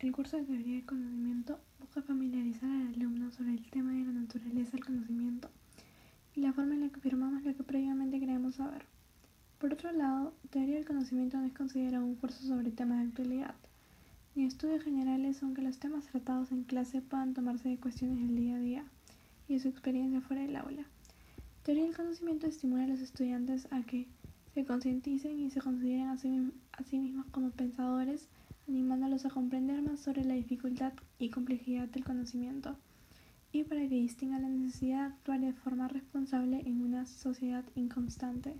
El curso de Teoría del Conocimiento busca familiarizar al alumno sobre el tema de la naturaleza del conocimiento y la forma en la que afirmamos lo que previamente creemos saber. Por otro lado, Teoría del Conocimiento no es considerado un curso sobre temas de actualidad, ni estudios generales, aunque los temas tratados en clase puedan tomarse de cuestiones del día a día y de su experiencia fuera del aula. Teoría del Conocimiento estimula a los estudiantes a que se concienticen y se consideren a sí mismos como pensadores, animándolos a comprender más sobre la dificultad y complejidad del conocimiento, y para que distingan la necesidad de actuar de forma responsable en una sociedad inconstante.